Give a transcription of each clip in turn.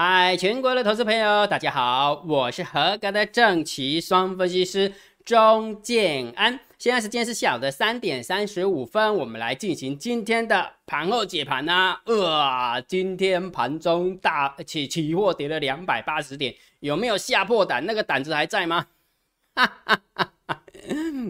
嗨，全国的投资朋友，大家好，我是合格的正奇双分析师钟建安。现在时间是下午的三点三十五分，我们来进行今天的盘后解盘呐。呃，今天盘中大起期货跌了两百八十点，有没有吓破胆？那个胆子还在吗？哈哈哈哈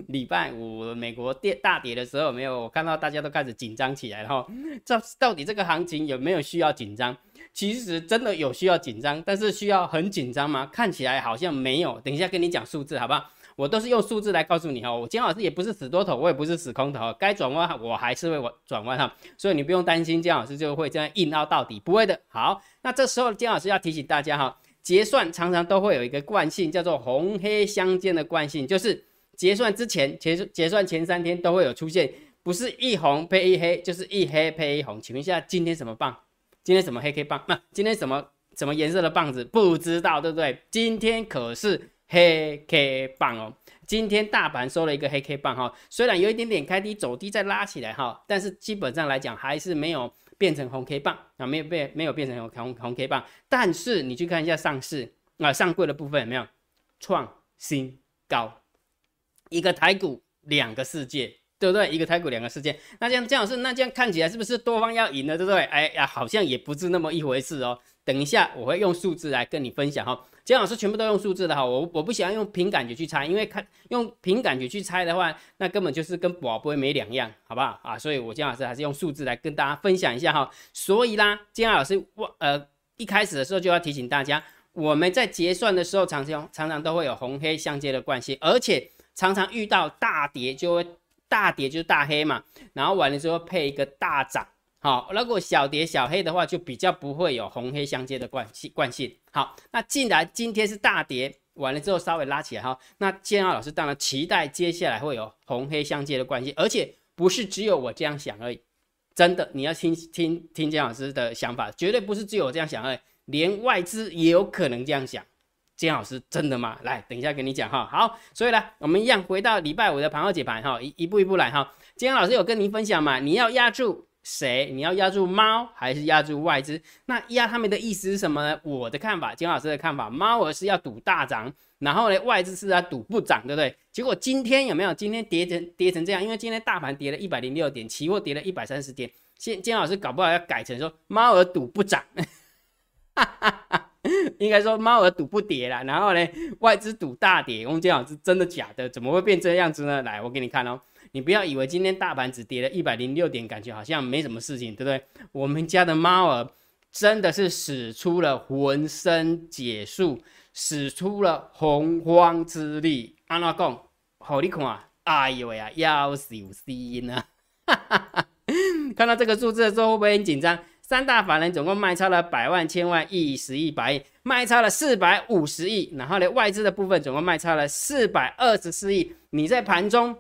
礼拜五美国跌大跌的时候，没有我看到大家都开始紧张起来了哈。这到底这个行情有没有需要紧张？其实真的有需要紧张，但是需要很紧张吗？看起来好像没有。等一下跟你讲数字，好不好？我都是用数字来告诉你哈。我金老师也不是死多头，我也不是死空头，该转弯我还是会转弯哈。所以你不用担心，金老师就会这样硬凹到底，不会的。好，那这时候金老师要提醒大家哈，结算常常都会有一个惯性，叫做红黑相间的惯性，就是结算之前结结算前三天都会有出现，不是一红配一黑，就是一黑配一红。请问一下，今天什么棒？今天什么黑 K 棒？那今天什么什么颜色的棒子？不知道，对不对？今天可是黑 K 棒哦。今天大盘收了一个黑 K 棒哈，虽然有一点点开低走低再拉起来哈，但是基本上来讲还是没有变成红 K 棒啊，没有变没有变成红红红 K 棒。但是你去看一下上市啊上柜的部分有没有创新高？一个台股，两个世界。对不对？一个台股两个事件，那这样姜老师，那这样看起来是不是多方要赢了，对不对？哎呀，好像也不是那么一回事哦。等一下我会用数字来跟你分享哈。姜老师全部都用数字的哈，我我不喜欢用凭感觉去猜，因为看用凭感觉去猜的话，那根本就是跟宝不会没两样，好不好啊？所以我姜老师还是用数字来跟大家分享一下哈。所以啦，姜老师我呃一开始的时候就要提醒大家，我们在结算的时候常常常常都会有红黑相接的关系，而且常常遇到大跌就会。大跌就是大黑嘛，然后完了之后配一个大涨，好，如果小跌小黑的话，就比较不会有红黑相接的惯性惯性。好，那既然今天是大跌，完了之后稍微拉起来哈，那建安老师当然期待接下来会有红黑相接的关系，而且不是只有我这样想而已，真的你要听听听建老师的想法，绝对不是只有我这样想而已，连外资也有可能这样想。金老师，真的吗？来，等一下跟你讲哈。好，所以呢，我们一样回到礼拜五的盘后解盘哈，一一步一步来哈。金老师有跟您分享嘛？你要压住谁？你要压住猫还是压住外资？那压他们的意思是什么呢？我的看法，金老师的看法，猫儿是要赌大涨，然后呢，外资是要赌不涨，对不对？结果今天有没有？今天跌成跌成这样，因为今天大盘跌了一百零六点，期货跌了一百三十点。现金老师搞不好要改成说猫儿赌不涨。哈哈哈。应该说猫儿赌不跌啦，然后呢，外资赌大跌。我们讲是真的假的？怎么会变这样子呢？来，我给你看哦。你不要以为今天大盘只跌了一百零六点，感觉好像没什么事情，对不对？我们家的猫儿真的是使出了浑身解数，使出了洪荒之力。安怎讲？好你看，哎呦呀，要死有心啊！看到这个数字的时候，会不会很紧张？三大法人总共卖超了百万、千万、亿、十亿、百亿，卖超了四百五十亿。然后呢，外资的部分总共卖超了四百二十四亿。你在盘中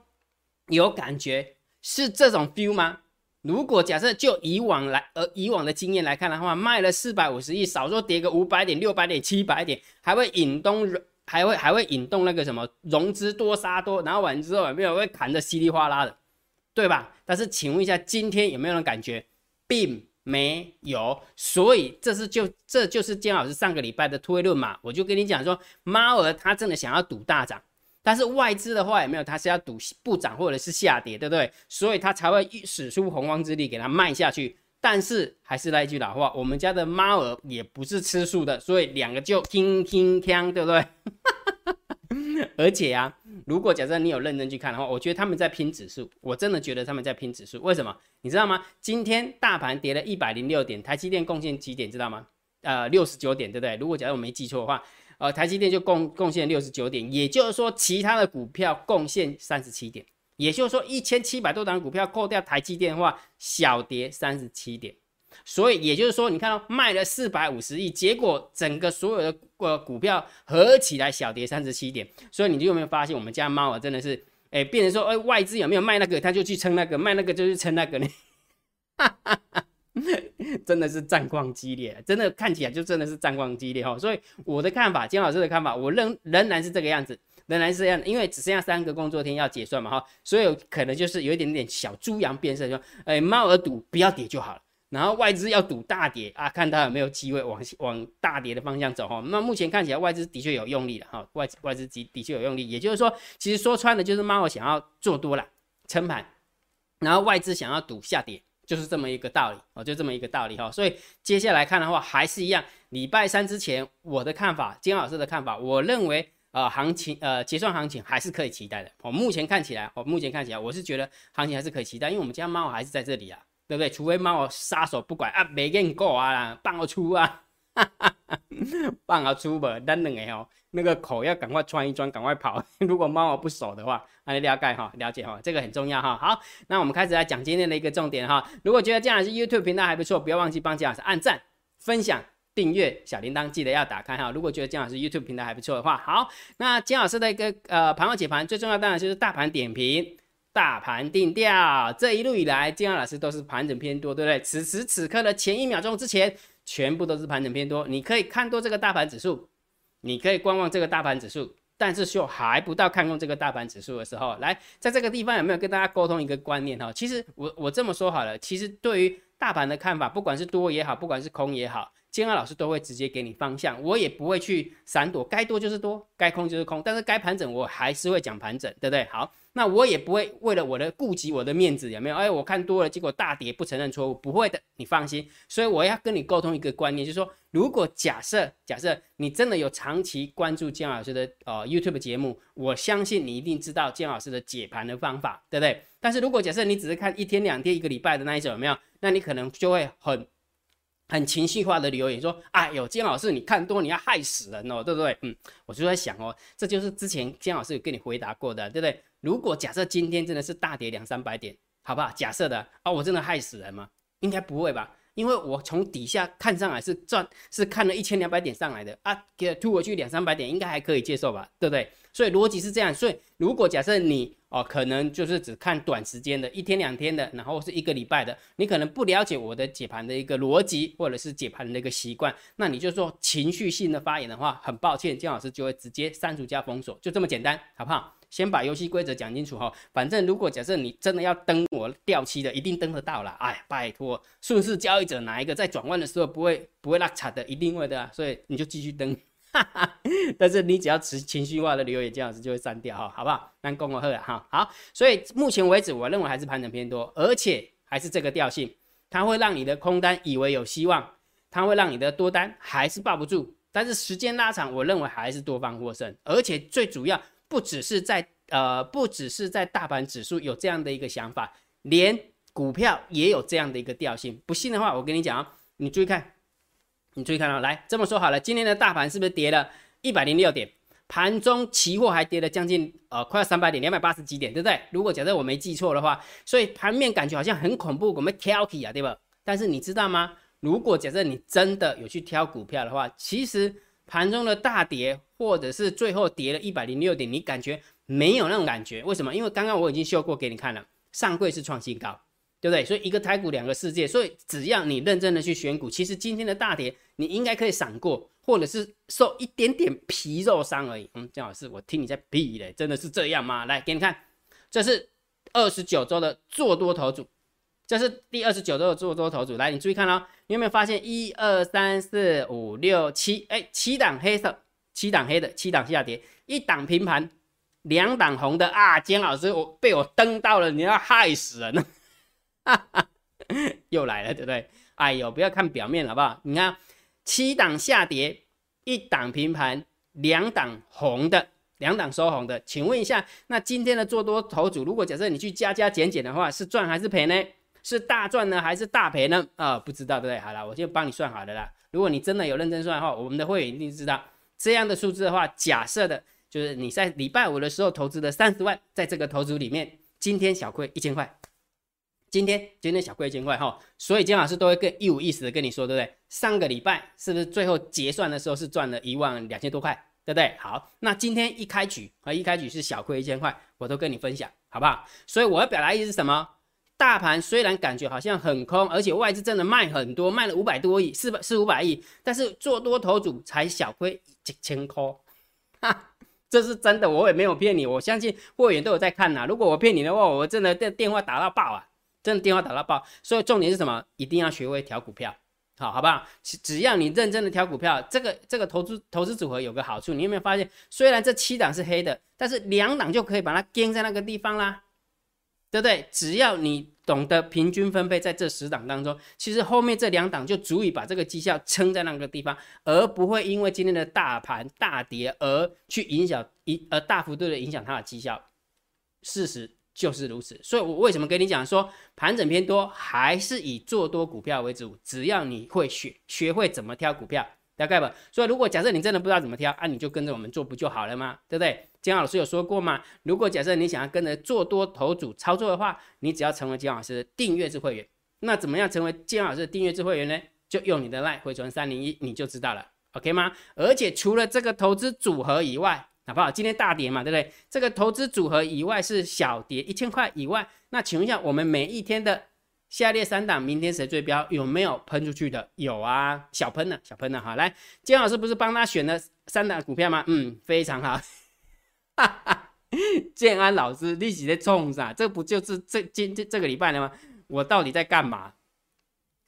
有感觉是这种 feel 吗？如果假设就以往来，呃，以往的经验来看的话，卖了四百五十亿，少说跌个五百点、六百点、七百点，还会引动，还会还会引动那个什么融资多杀多，然后完之后有没有会砍得稀里哗啦的，对吧？但是请问一下，今天有没有人感觉并？没有，所以这是就这就是姜老师上个礼拜的推论嘛，我就跟你讲说，猫儿他真的想要赌大涨，但是外资的话也没有，他是要赌不涨或者是下跌，对不对？所以他才会使出洪荒之力给它卖下去。但是还是那一句老话，我们家的猫儿也不是吃素的，所以两个就听听锵，对不对？而且啊，如果假设你有认真去看的话，我觉得他们在拼指数，我真的觉得他们在拼指数。为什么？你知道吗？今天大盘跌了一百零六点，台积电贡献几点？知道吗？呃，六十九点，对不对？如果假设我没记错的话，呃，台积电就贡贡献六十九点，也就是说，其他的股票贡献三十七点，也就是说，一千七百多档股票扣掉台积电的话，小跌三十七点。所以也就是说，你看到卖了四百五十亿，结果整个所有的呃股票合起来小跌三十七点。所以你就有没有发现，我们家猫啊真的是，哎，变成说，哎，外资有没有卖那个，他就去撑那个，卖那个就去撑那个呢？哈哈哈，真的是战况激烈，真的看起来就真的是战况激烈哈。所以我的看法，金老师的看法，我仍仍然是这个样子，仍然是这样，因为只剩下三个工作天要结算嘛哈，所以可能就是有一点点小猪羊变色，说，哎，猫儿赌不要跌就好了。然后外资要赌大跌啊，看它有没有机会往往大跌的方向走哈。那目前看起来外资的确有用力了哈，外外资的的确有用力，也就是说，其实说穿了就是猫想要做多了撑盘，然后外资想要赌下跌，就是这么一个道理哦，就这么一个道理哈。所以接下来看的话还是一样，礼拜三之前我的看法，金老师的看法，我认为呃行情呃结算行情还是可以期待的。我目前看起来，我目前看起来我是觉得行情还是可以期待，因为我们家猫还是在这里啊。对不对？除非猫我杀手不管啊，没给你过啊啦，放我出啊，放我出吧，等等个哦，那个口要赶快穿一穿，赶快跑。如果猫我不守的话，那了解哈，了解哈，这个很重要哈。好，那我们开始来讲今天的一个重点哈。如果觉得这样是 YouTube 频道还不错，不要忘记帮姜老师按赞、分享、订阅小铃铛，记得要打开哈。如果觉得姜老师 YouTube 频道还不错的话，好，那姜老师的一个呃盘后解盘，最重要当然就是大盘点评。大盘定调，这一路以来，金安老师都是盘整偏多，对不对？此时此刻的前一秒钟之前，全部都是盘整偏多。你可以看多这个大盘指数，你可以观望这个大盘指数，但是就还不到看空这个大盘指数的时候。来，在这个地方有没有跟大家沟通一个观念哈？其实我我这么说好了，其实对于大盘的看法，不管是多也好，不管是空也好。金安老师都会直接给你方向，我也不会去闪躲，该多就是多，该空就是空，但是该盘整我还是会讲盘整，对不对？好，那我也不会为了我的顾及我的面子，有没有？哎，我看多了，结果大跌不承认错误，不会的，你放心。所以我要跟你沟通一个观念，就是说，如果假设假设你真的有长期关注姜老师的呃 YouTube 节目，我相信你一定知道姜老师的解盘的方法，对不对？但是如果假设你只是看一天两天一个礼拜的那一种，有没有？那你可能就会很。很情绪化的留言说：“哎呦，金老师，你看多你要害死人哦，对不对？”嗯，我就在想哦，这就是之前金老师有跟你回答过的，对不对？如果假设今天真的是大跌两三百点，好不好？假设的啊，我真的害死人吗？应该不会吧，因为我从底下看上来是赚，是看了一千两百点上来的啊，给吐回去两三百点，应该还可以接受吧，对不对？所以逻辑是这样，所以如果假设你。哦，可能就是只看短时间的，一天两天的，然后是一个礼拜的，你可能不了解我的解盘的一个逻辑，或者是解盘的一个习惯，那你就说情绪性的发言的话，很抱歉，姜老师就会直接删除加封锁，就这么简单，好不好？先把游戏规则讲清楚哈，反正如果假设你真的要登我掉期的，一定登得到了，哎，拜托，顺势交易者哪一个在转弯的时候不会不会拉差的，一定会的啊，所以你就继续登。哈 哈但是你只要持情绪化的留言，姜老师就会删掉哈，好不好？那公我喝了哈，好。所以目前为止，我认为还是盘整偏多，而且还是这个调性，它会让你的空单以为有希望，它会让你的多单还是抱不住。但是时间拉长，我认为还是多方获胜。而且最主要，不只是在呃，不只是在大盘指数有这样的一个想法，连股票也有这样的一个调性。不信的话，我跟你讲啊，你注意看。你注意看啊，来这么说好了，今天的大盘是不是跌了一百零六点？盘中期货还跌了将近呃快要三百点，两百八十几点，对不对？如果假设我没记错的话，所以盘面感觉好像很恐怖，我们挑剔啊，对吧？但是你知道吗？如果假设你真的有去挑股票的话，其实盘中的大跌或者是最后跌了一百零六点，你感觉没有那种感觉？为什么？因为刚刚我已经秀过给你看了，上柜是创新高。对不对？所以一个台股两个世界，所以只要你认真的去选股，其实今天的大跌你应该可以闪过，或者是受一点点皮肉伤而已。嗯，姜老师，我听你在屁嘞，真的是这样吗？来给你看，这是二十九周的做多头组，这是第二十九周的做多头组。来，你注意看哦，你有没有发现一二三四五六七？哎，七档黑色，七档黑的，七档下跌，一档平盘，两档红的啊！姜老师，我被我登到了，你要害死人了。又来了，对不对？哎呦，不要看表面，好不好？你看，七档下跌，一档平盘，两档红的，两档收红的。请问一下，那今天的做多头组，如果假设你去加加减减的话，是赚还是赔呢？是大赚呢，还是大赔呢？啊，不知道，对不对？好了，我就帮你算好了啦。如果你真的有认真算的话，我们的会员一定知道这样的数字的话，假设的就是你在礼拜五的时候投资的三十万，在这个投资里面，今天小亏一千块。今天今天小亏一千块哈，所以金老师都会更一五一十的跟你说，对不对？上个礼拜是不是最后结算的时候是赚了一万两千多块，对不对？好，那今天一开局啊，一开局是小亏一千块，我都跟你分享，好不好？所以我要表达意思是什么？大盘虽然感觉好像很空，而且外资真的卖很多，卖了五百多亿，四百四五百亿，但是做多头组才小亏几千块，哈，这是真的，我也没有骗你，我相信会员都有在看呐。如果我骗你的话，我真的电电话打到爆啊！真的电话打到爆。所以重点是什么？一定要学会调股票，好好不好？只要你认真的调股票，这个这个投资投资组合有个好处，你有没有发现？虽然这七档是黑的，但是两档就可以把它跟在那个地方啦。对不对？只要你懂得平均分配，在这十档当中，其实后面这两档就足以把这个绩效撑在那个地方，而不会因为今天的大盘大跌而去影响一呃大幅度的影响它的绩效。事实就是如此，所以我为什么跟你讲说盘整偏多，还是以做多股票为主？只要你会学学会怎么挑股票，大概吧。所以如果假设你真的不知道怎么挑，啊，你就跟着我们做不就好了吗？对不对？姜老师有说过吗？如果假设你想要跟着做多头组操作的话，你只要成为姜老师的订阅制会员。那怎么样成为姜老师的订阅制会员呢？就用你的赖回传三零一，你就知道了，OK 吗？而且除了这个投资组合以外，好不好？今天大跌嘛，对不对？这个投资组合以外是小跌一千块以外，那请问一下，我们每一天的下列三档，明天谁最标？有没有喷出去的？有啊，小喷的，小喷的。好，来，姜老师不是帮他选了三档股票吗？嗯，非常好。哈哈，建安老师，你是在冲啥？这不就是这今这这个礼拜的吗？我到底在干嘛？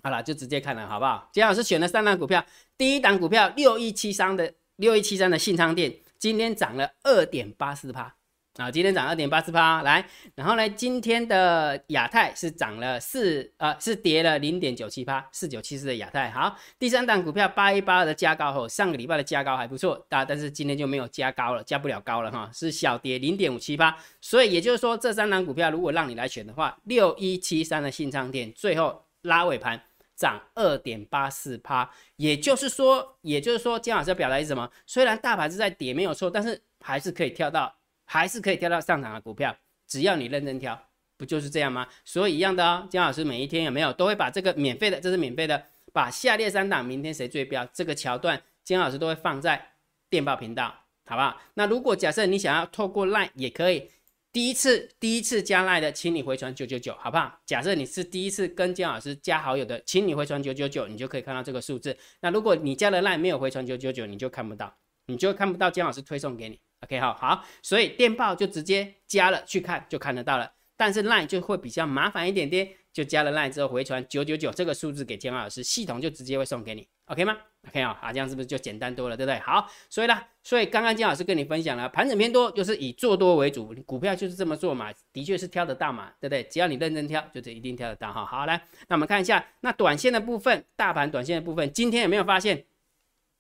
好了，就直接看了，好不好？建老师选了三档股票，第一档股票六一七三的六一七三的信昌店，今天涨了二点八四趴。啊，今天涨二点八四八，来，然后呢，今天的亚太是涨了四，呃，是跌了零点九七八，四九七四的亚太。好，第三档股票八一八二的加高后，上个礼拜的加高还不错，但但是今天就没有加高了，加不了高了哈，是小跌零点五七八。所以也就是说，这三档股票如果让你来选的话，六一七三的信昌店最后拉尾盘涨二点八四趴，也就是说，也就是说，姜老师要表达是什么？虽然大盘是在跌没有错，但是还是可以跳到。还是可以挑到上涨的股票，只要你认真挑，不就是这样吗？所以一样的哦，姜老师每一天有没有都会把这个免费的，这是免费的，把下列三档明天谁最标这个桥段，姜老师都会放在电报频道，好不好？那如果假设你想要透过 Line 也可以，第一次第一次加 Line 的，请你回传九九九，好不好？假设你是第一次跟姜老师加好友的，请你回传九九九，你就可以看到这个数字。那如果你加了 Line 没有回传九九九，你就看不到，你就看不到姜老师推送给你。OK，好好，所以电报就直接加了去看就看得到了，但是 Line 就会比较麻烦一点点，就加了 Line 之后回传九九九这个数字给建安老师，系统就直接会送给你，OK 吗？OK 啊，好，这样是不是就简单多了，对不对？好，所以呢，所以刚刚金老师跟你分享了盘整偏多，就是以做多为主，股票就是这么做嘛，的确是挑得到嘛，对不对？只要你认真挑，就是一定挑得到哈。好，来，那我们看一下那短线的部分，大盘短线的部分，今天有没有发现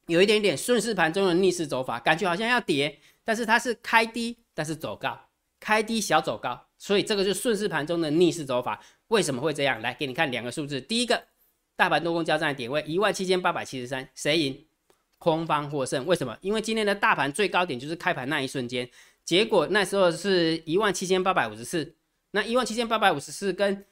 有一点点顺势盘中的逆势走法，感觉好像要跌。但是它是开低，但是走高，开低小走高，所以这个是顺势盘中的逆势走法。为什么会这样？来给你看两个数字。第一个，大盘多空交战的点位一万七千八百七十三，谁赢？空方获胜。为什么？因为今天的大盘最高点就是开盘那一瞬间，结果那时候是一万七千八百五十四，那一万七千八百五十四跟。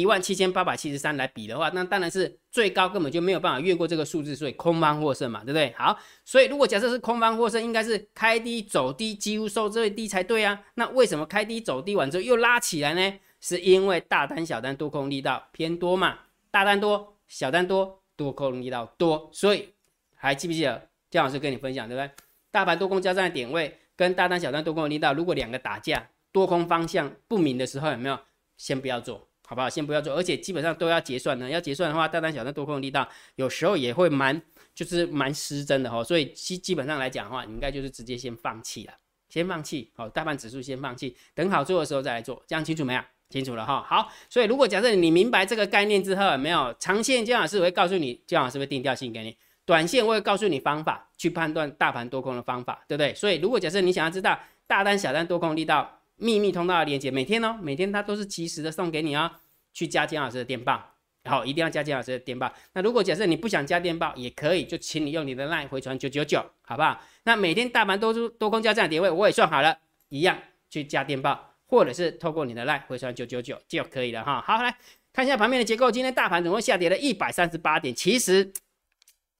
一万七千八百七十三来比的话，那当然是最高根本就没有办法越过这个数字，所以空方获胜嘛，对不对？好，所以如果假设是空方获胜，应该是开低走低，几乎收最低才对啊。那为什么开低走低完之后又拉起来呢？是因为大单小单多空力道偏多嘛？大单多，小单多，多空力道多，所以还记不记得姜老师跟你分享，对不对？大盘多空交战的点位跟大单小单多空力道，如果两个打架，多空方向不明的时候，有没有先不要做？好不好？先不要做，而且基本上都要结算的。要结算的话，大单小单多空力道有时候也会蛮，就是蛮失真的哈。所以基基本上来讲的话，你应该就是直接先放弃了，先放弃。好，大盘指数先放弃，等好做的时候再来做，这样清楚没有？清楚了哈。好，所以如果假设你明白这个概念之后，没有长线姜老师会告诉你，姜老师会定调性给你；短线我会告诉你方法去判断大盘多空的方法，对不对？所以如果假设你想要知道大单小单多空力道。秘密通道的链接，每天哦，每天它都是及时的送给你哦。去加金老师的电报，好，一定要加金老师的电报。那如果假设你不想加电报，也可以，就请你用你的 line 回传九九九，好不好？那每天大盘多出多空交战点位，我也算好了，一样去加电报，或者是透过你的 line 回传九九九就可以了哈。好，来看一下盘面的结构，今天大盘总共下跌了一百三十八点。其实，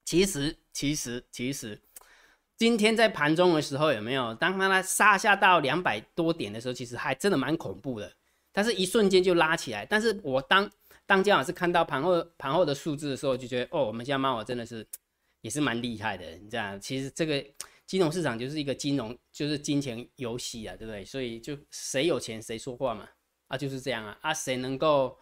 其实，其实，其实。今天在盘中的时候有没有？当它杀下到两百多点的时候，其实还真的蛮恐怖的。但是一瞬间就拉起来。但是我当当姜老师看到盘后盘后的数字的时候，就觉得哦，我们家猫我真的是也是蛮厉害的。你知道，其实这个金融市场就是一个金融，就是金钱游戏啊，对不对？所以就谁有钱谁说话嘛，啊就是这样啊啊，谁能够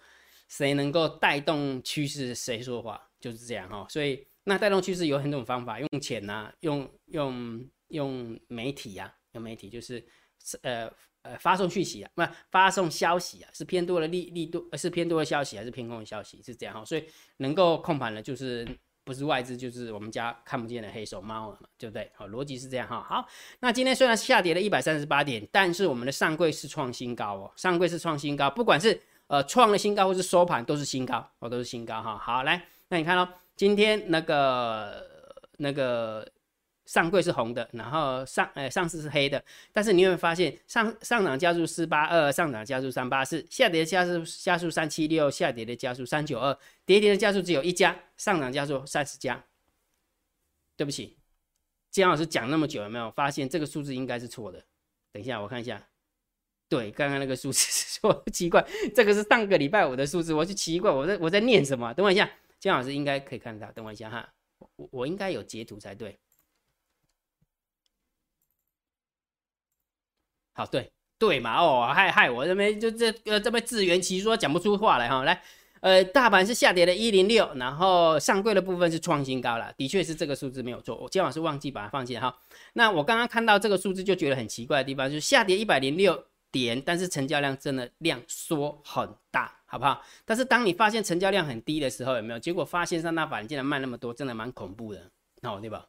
谁能够带动趋势，谁说话，就是这样哈。所以那带动趋势有很多种方法，用钱呐，用用用媒体呀，用媒体就是呃呃发送讯息啊，不发送消息啊，是偏多的利利多，是偏多的消息还是偏空的消息，是这样哈。所以能够控盘的，就是。不是外资就是我们家看不见的黑手猫了嘛，对不对？好，逻辑是这样哈。好，那今天虽然下跌了一百三十八点，但是我们的上柜是创新高哦，上柜是创新高，不管是呃创了新高或是收盘都是新高，哦都是新高哈。好，来，那你看哦，今天那个那个。上柜是红的，然后上呃上市是黑的，但是你有没有发现上上涨加速四八二，上涨加速三八四，下跌加速加速三七六，下跌的加速三九二，跌跌的加速只有一家，上涨加速三十家。对不起，姜老师讲那么久，有没有发现这个数字应该是错的？等一下我看一下，对，刚刚那个数字是错，奇怪，这个是上个礼拜五的数字，我就奇怪，我在我在念什么？等我一下，姜老师应该可以看到，等我一下哈，我我应该有截图才对。好，对对嘛，哦，害害我这边就这呃这边自圆其说讲不出话来哈，来，呃，大盘是下跌了一零六，然后上柜的部分是创新高了，的确是这个数字没有错，我今晚是忘记把它放进哈。那我刚刚看到这个数字就觉得很奇怪的地方，就是下跌一百零六点，但是成交量真的量缩很大，好不好？但是当你发现成交量很低的时候，有没有？结果发现三大板竟然卖那么多，真的蛮恐怖的，哦，对吧？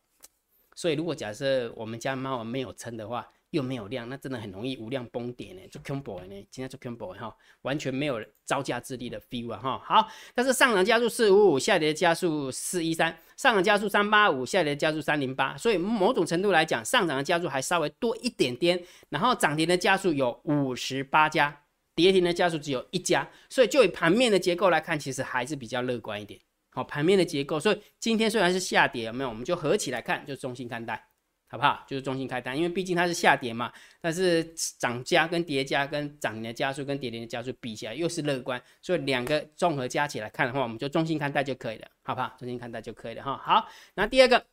所以如果假设我们家猫没有撑的话，又没有量，那真的很容易无量崩点呢，做 combo 呢，今天做 combo 哈，完全没有招架之力的 feel 啊哈。好，但是上涨加速四五五，下跌加速四一三，上涨加速三八五，下跌加速三零八，所以某种程度来讲，上涨的加速还稍微多一点点，然后涨停的加速有五十八家，跌停的加速只有一家，所以就以盘面的结构来看，其实还是比较乐观一点。好，盘面的结构，所以今天虽然是下跌，有没有？我们就合起来看，就中心看待。好不好？就是中心开单，因为毕竟它是下跌嘛，但是涨加跟跌加跟涨的加速跟跌停的加速比起来又是乐观，所以两个综合加起来看的话，我们就中心看待就可以了，好不好？中心看待就可以了哈。好，那第二个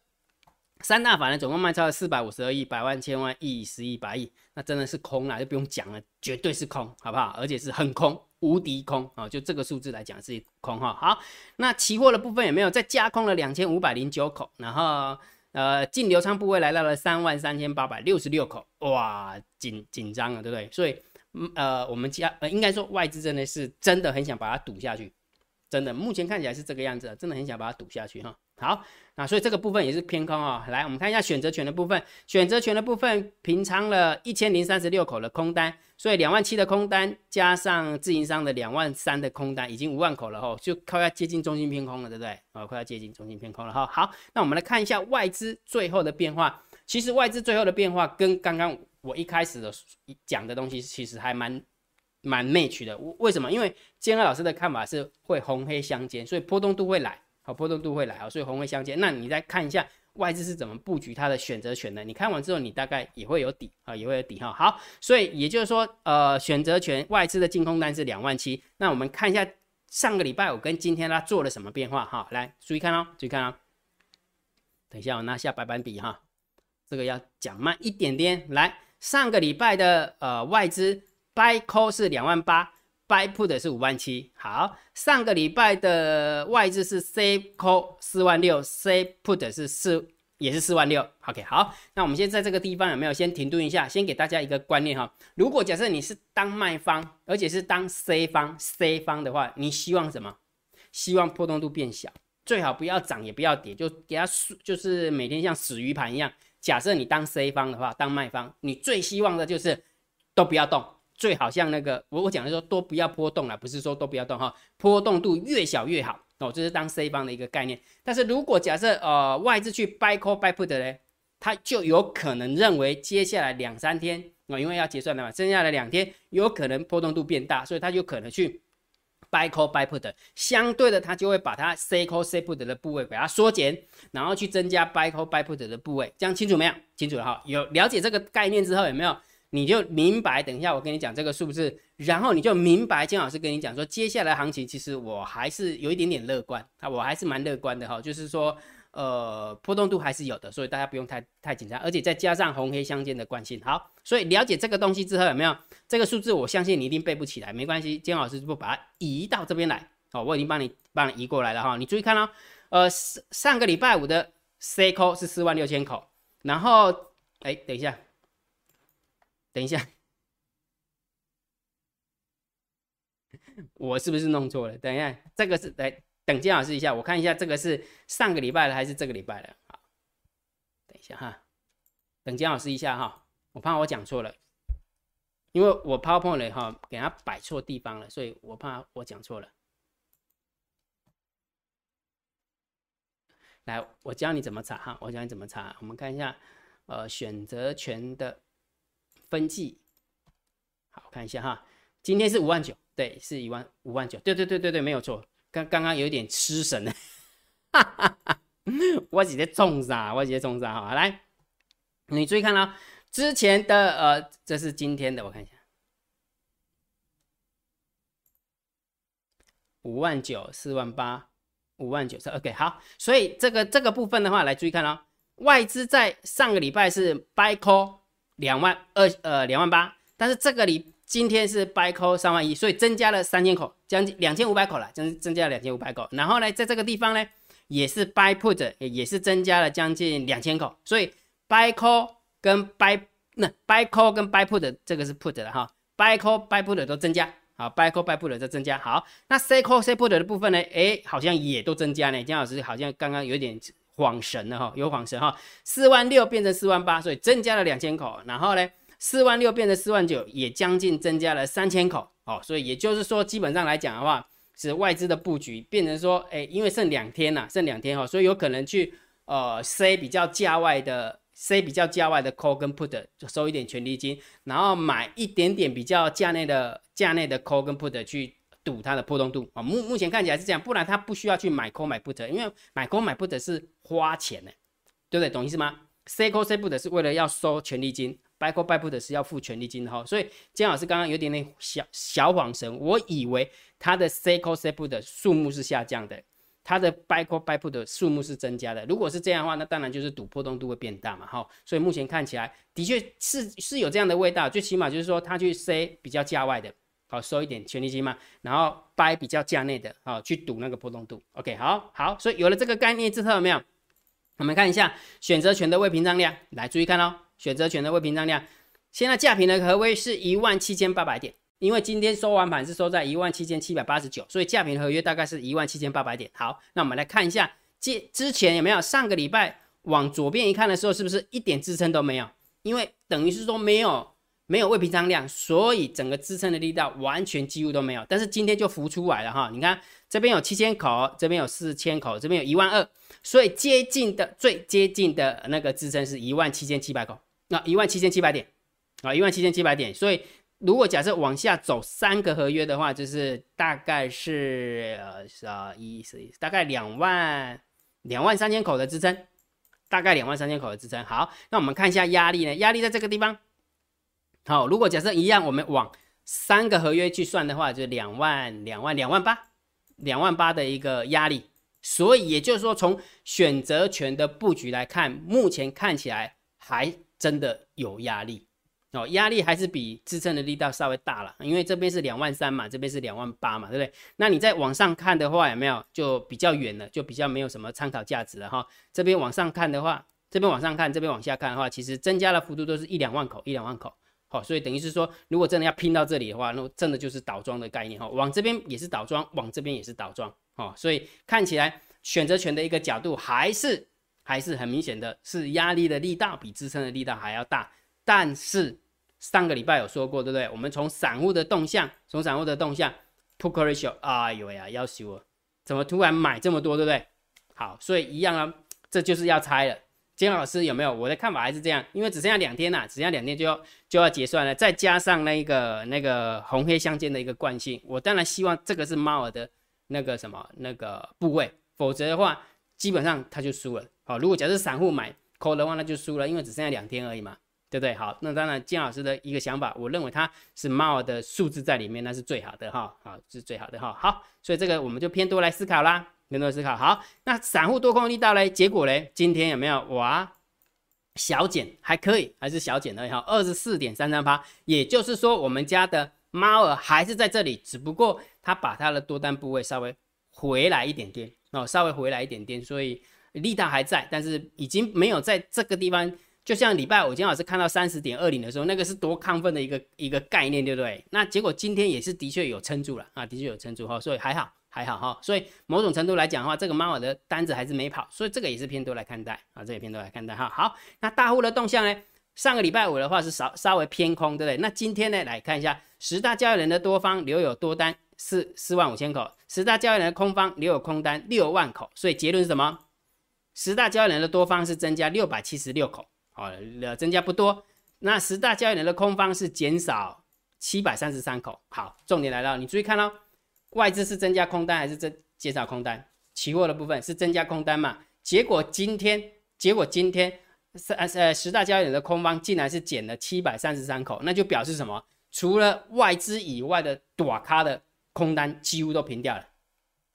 三大法人总共卖超了四百五十二亿，百万千万亿十亿百亿，那真的是空了，就不用讲了，绝对是空，好不好？而且是很空，无敌空啊！就这个数字来讲是空哈。好，那期货的部分有没有再加空了两千五百零九口，然后。呃，净流仓部位来到了三万三千八百六十六口，哇，紧紧张了，对不对？所以，呃，我们家呃，应该说外资真的是真的很想把它赌下去，真的，目前看起来是这个样子，真的很想把它赌下去哈。好，那所以这个部分也是偏空啊。来，我们看一下选择权的部分，选择权的部分平仓了一千零三十六口的空单，所以两万七的空单加上自营商的两万三的空单，已经五万口了哈，就快要接近中心偏空了，对不对？啊，快要接近中心偏空了哈。好，那我们来看一下外资最后的变化。其实外资最后的变化跟刚刚我一开始的讲的东西其实还蛮蛮 match 的。为什么？因为建二老师的看法是会红黑相间，所以波动度会来。好，波动度会来啊，所以红会相间。那你再看一下外资是怎么布局它的选择权的？你看完之后，你大概也会有底啊，也会有底哈。好，所以也就是说，呃，选择权外资的净空单是两万七。那我们看一下上个礼拜五跟今天它做了什么变化哈？来，注意看哦，注意看哦。等一下，我拿下白板笔哈，这个要讲慢一点点。来，上个礼拜的呃外资 buy call 是两万八。Buy put 是五万七，好，上个礼拜的外资是 C call 四万六，C put 是四也是四万六，OK，好，那我们先在这个地方有没有先停顿一下，先给大家一个观念哈，如果假设你是当卖方，而且是当 C 方 C 方的话，你希望什么？希望波动度变小，最好不要涨也不要跌，就给它就是每天像死鱼盘一样。假设你当 C 方的话，当卖方，你最希望的就是都不要动。最好像那个我我讲的说都不要波动了，不是说都不要动哈，波动度越小越好哦，这是当 C 方的一个概念。但是如果假设呃外资去 buy call buy put 呢，他就有可能认为接下来两三天哦，因为要结算了嘛，剩下的两天有可能波动度变大，所以他就可能去 buy call buy put，相对的他就会把它 C call C put 的部位给它缩减，然后去增加 buy call buy put 的部位，这样清楚没有？清楚了哈，有了解这个概念之后有没有？你就明白，等一下我跟你讲这个数字，然后你就明白金老师跟你讲说，接下来行情其实我还是有一点点乐观啊，我还是蛮乐观的哈，就是说，呃，波动度还是有的，所以大家不用太太紧张，而且再加上红黑相间的惯性，好，所以了解这个东西之后有没有这个数字，我相信你一定背不起来，没关系，金老师就把它移到这边来，哦，我已经帮你帮你移过来了哈。你注意看哦，呃，上上个礼拜五的 C 口是四万六千口，然后哎，等一下，等一下，我是不是弄错了？等一下，这个是来等金老师一下，我看一下这个是上个礼拜的还是这个礼拜的？好，等一下哈，等金老师一下哈，我怕我讲错了。因为我 PowerPoint 哈给它摆错地方了，所以我怕我讲错了。来，我教你怎么查哈，我教你怎么查。我们看一下，呃，选择权的分季，好看一下哈。今天是五万九，对，是一万五万九，对对对对对，没有错。刚刚刚有点失神了，哈哈哈，我直接中杀？我直接中啥？好，来，你注意看啊。之前的呃，这是今天的，我看一下，五万九、四万八、五万九是 OK 好，所以这个这个部分的话，来注意看哦，外资在上个礼拜是 buy call 两万二呃两万八，但是这个礼今天是 buy call 三万一，所以增加了三千口，将近两千五百口了，增增加了两千五百口，然后呢，在这个地方呢，也是 buy put 也是增加了将近两千口，所以 buy call。跟 buy 那 buy call 跟 buy put 这个是 put 的哈，buy call buy put 都增加，好 buy call buy put 都增加，好，那 sell call sell put 的部分呢？哎，好像也都增加呢。江老师好像刚刚有点晃神了哈，有晃神哈，四万六变成四万八，所以增加了两千口，然后呢，四万六变成四万九，也将近增加了三千口，哦，所以也就是说，基本上来讲的话，是外资的布局变成说，哎，因为剩两天呐，剩两天哈，所以有可能去呃 C 比较价外的。C 比较价外的 call 跟 put 就收一点权利金，然后买一点点比较价内的价内的 call 跟 put 去赌它的波动度啊。目目前看起来是这样，不然他不需要去买 call 买 put，因为买 call 买 put 是花钱的，对不对？懂意思吗？C call C put 是为了要收权利金，buy call buy put 是要付权利金的哈。所以姜老师刚刚有点点小小恍神，我以为他的 C call C put 数目是下降的。它的 buy call buy put 的数目是增加的，如果是这样的话，那当然就是赌波动度会变大嘛，哈，所以目前看起来的确是是有这样的味道，最起码就是说他去 C 比较价外的，好收一点权利金嘛，然后 buy 比较价内的，好去赌那个波动度，OK，好好，所以有了这个概念之后，有没有？我们看一下选择权的未平仓量，来注意看哦，选择权的未平仓量，现在价平的合约是一万七千八百点。因为今天收完盘是收在一万七千七百八十九，所以价平合约大概是一万七千八百点。好，那我们来看一下，之之前有没有上个礼拜往左边一看的时候，是不是一点支撑都没有？因为等于是说没有没有未平仓量，所以整个支撑的力道完全几乎都没有。但是今天就浮出来了哈，你看这边有七千口，这边有四千口，这边有一万二，所以接近的最接近的那个支撑是一万七千七百口，那一万七千七百点啊，一万七千七百点，所以。如果假设往下走三个合约的话，就是大概是呃啊一是大概两万两万三千口的支撑，大概两万三千口的支撑。好，那我们看一下压力呢？压力在这个地方。好，如果假设一样，我们往三个合约去算的话，就两万两万两万八，两万八的一个压力。所以也就是说，从选择权的布局来看，目前看起来还真的有压力。哦，压力还是比支撑的力道稍微大了，因为这边是两万三嘛，这边是两万八嘛，对不对？那你再往上看的话，有没有就比较远了，就比较没有什么参考价值了哈。这边往上看的话，这边往上看，这边往下看的话，其实增加的幅度都是一两万口，一两万口。好，所以等于是说，如果真的要拼到这里的话，那真的就是倒装的概念哈。往这边也是倒装，往这边也是倒装。哦，所以看起来选择权的一个角度还是还是很明显的，是压力的力道比支撑的力道还要大，但是。上个礼拜有说过，对不对？我们从散户的动向，从散户的动向，put ratio，哎呦呀，要修了，怎么突然买这么多，对不对？好，所以一样啊，这就是要猜了。金老师有没有？我的看法还是这样，因为只剩下两天了，只剩下两天就要就要结算了，再加上那个那个红黑相间的一个惯性，我当然希望这个是猫儿的那个什么那个部位，否则的话，基本上他就输了。好，如果假设散户买空的话，那就输了，因为只剩下两天而已嘛。对不对？好，那当然，金老师的一个想法，我认为它是猫耳的数字在里面，那是最好的哈，好，是最好的哈。好，所以这个我们就偏多来思考啦，更多思考。好，那散户多空力道嘞，结果嘞，今天有没有哇？小减还可以，还是小减的哈，二十四点三三八，也就是说，我们家的猫儿还是在这里，只不过它把它的多单部位稍微回来一点点哦，稍微回来一点点，所以力道还在，但是已经没有在这个地方。就像礼拜五金老师看到三十点二零的时候，那个是多亢奋的一个一个概念，对不对？那结果今天也是的确有撑住了啊，的确有撑住哈，所以还好还好哈。所以某种程度来讲的话，这个猫耳的单子还是没跑，所以这个也是偏多来看待啊，这也偏多来看待哈。好，那大户的动向呢？上个礼拜五的话是稍稍微偏空，对不对？那今天呢，来看一下十大交易人的多方留有多单四四万五千口，十大交易人的空方留有空单六万口，所以结论是什么？十大交易人的多方是增加六百七十六口。好，呃，增加不多。那十大交易人的空方是减少七百三十三口。好，重点来了，你注意看哦，外资是增加空单还是增减少空单？期货的部分是增加空单嘛？结果今天，结果今天三呃十大交易人的空方竟然是减了七百三十三口，那就表示什么？除了外资以外的短咖的空单几乎都平掉了。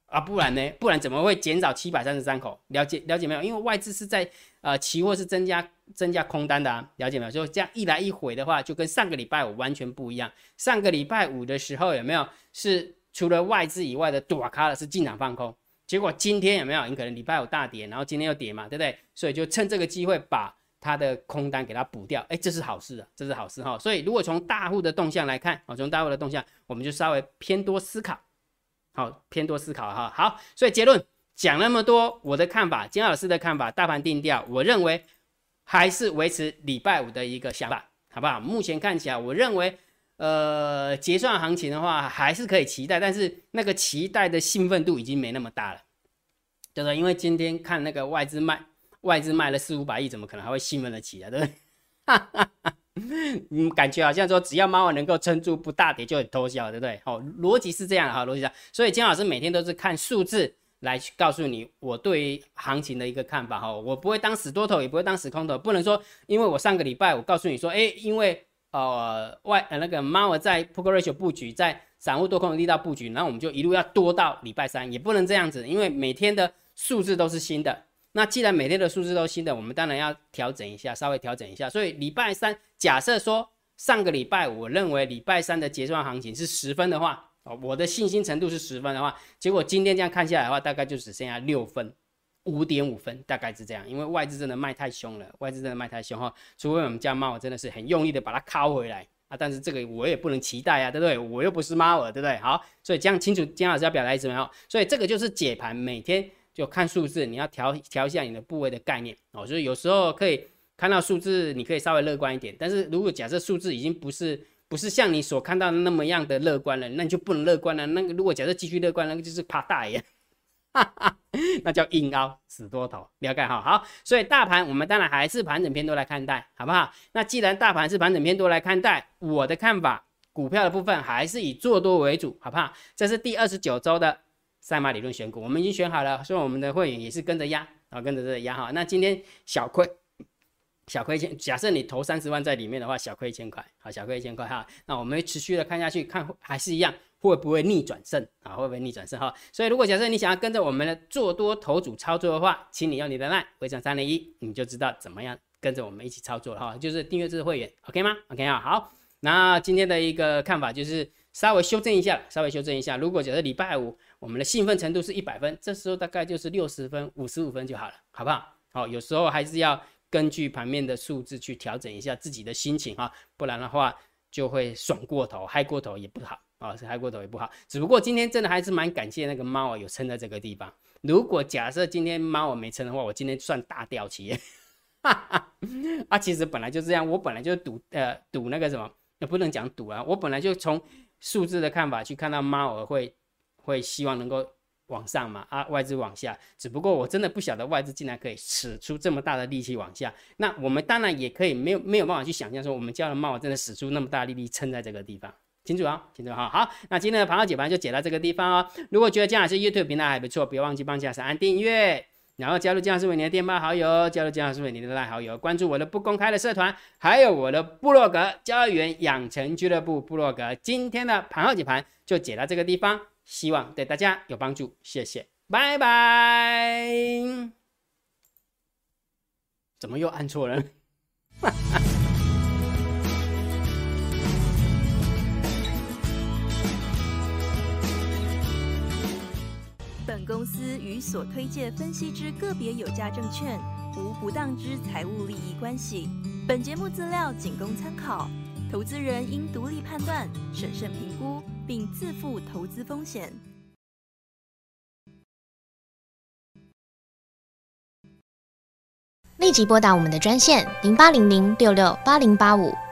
啊，不然呢？不然怎么会减少七百三十三口？了解了解没有？因为外资是在呃期货是增加增加空单的啊，了解没有？就这样一来一回的话，就跟上个礼拜五完全不一样。上个礼拜五的时候有没有是除了外资以外的多咖的是进场放空？结果今天有没有？你可能礼拜五大跌，然后今天又跌嘛，对不对？所以就趁这个机会把它的空单给它补掉。哎，这是好事啊，这是好事哈。所以如果从大户的动向来看，啊，从大户的动向，我们就稍微偏多思考。好，偏多思考哈。好，所以结论讲那么多，我的看法，金老师的看法，大盘定调，我认为还是维持礼拜五的一个想法，好不好？目前看起来，我认为，呃，结算行情的话还是可以期待，但是那个期待的兴奋度已经没那么大了，对不对？因为今天看那个外资卖，外资卖了四五百亿，怎么可能还会兴奋得起来，对不对？哈哈。嗯，感觉好像说只要猫能够撑住不大跌就很偷笑，对不对？好，逻辑是这样的哈，逻辑上，所以金老师每天都是看数字来去告诉你我对于行情的一个看法哈，我不会当死多头，也不会当死空头，不能说因为我上个礼拜我告诉你说，哎，因为呃外呃那个猫儿在 p o k ratio 布局，在散户多空的力道布局，然后我们就一路要多到礼拜三，也不能这样子，因为每天的数字都是新的。那既然每天的数字都是新的，我们当然要调整一下，稍微调整一下。所以礼拜三，假设说上个礼拜我认为礼拜三的结算行情是十分的话，哦，我的信心程度是十分的话，结果今天这样看下来的话，大概就只剩下六分，五点五分，大概是这样。因为外资真的卖太凶了，外资真的卖太凶哈，除非我们家猫真的是很用力的把它敲回来啊，但是这个我也不能期待啊，对不对？我又不是猫儿，对不对？好，所以这样清楚，姜老师要表达意思没有？所以这个就是解盘每天。就看数字，你要调调一下你的部位的概念哦。所以有时候可以看到数字，你可以稍微乐观一点。但是如果假设数字已经不是不是像你所看到的那么样的乐观了，那你就不能乐观了。那个如果假设继续乐观，那个就是怕大爷，哈哈，那叫硬凹死多头。了解哈？好，所以大盘我们当然还是盘整偏多来看待，好不好？那既然大盘是盘整偏多来看待，我的看法，股票的部分还是以做多为主，好不好？这是第二十九周的。赛马理论选股，我们已经选好了，所以我们的会员也是跟着压啊，跟着这压哈。那今天小亏，小亏一千，假设你投三十万在里面的话，小亏一千块，好，小亏一千块哈。那我们持续的看下去，看还是一样，会不会逆转胜啊？会不会逆转胜哈？所以如果假设你想要跟着我们的做多头组操作的话，请你用你的 line 回成三零一，你就知道怎么样跟着我们一起操作了哈。就是订阅制会员，OK 吗？OK 啊，好。那今天的一个看法就是稍微修正一下，稍微修正一下。如果假设礼拜五。我们的兴奋程度是一百分，这时候大概就是六十分、五十五分就好了，好不好？好，有时候还是要根据盘面的数字去调整一下自己的心情哈，不然的话就会爽过头、嗨过头也不好啊，是开过头也不好。只不过今天真的还是蛮感谢那个猫啊，有撑在这个地方。如果假设今天猫我没撑的话，我今天算大掉期。哈哈，啊，其实本来就这样，我本来就赌呃赌那个什么，也不能讲赌啊，我本来就从数字的看法去看到猫儿会。会希望能够往上嘛？啊，外资往下，只不过我真的不晓得外资竟然可以使出这么大的力气往下。那我们当然也可以没有没有办法去想象说，我们家的猫真的使出那么大力力撑在这个地方，清楚啊？清楚哈。好，那今天的盘后解盘就解到这个地方哦。如果觉得姜老师 YouTube 频道还不错，不要忘记帮姜老师按订阅，然后加入姜老师为你的电报好友，加入姜老师为你的赖好友，关注我的不公开的社团，还有我的部落格交易员养成俱乐部部落格。今天的盘后解盘就解到这个地方。希望对大家有帮助，谢谢，拜拜。怎么又按错了？公司与所推介分析之个别有价证券无不当之财务利益关系。本节目资料仅供参考，投资人应独立判断、审慎评估，并自负投资风险。立即拨打我们的专线零八零零六六八零八五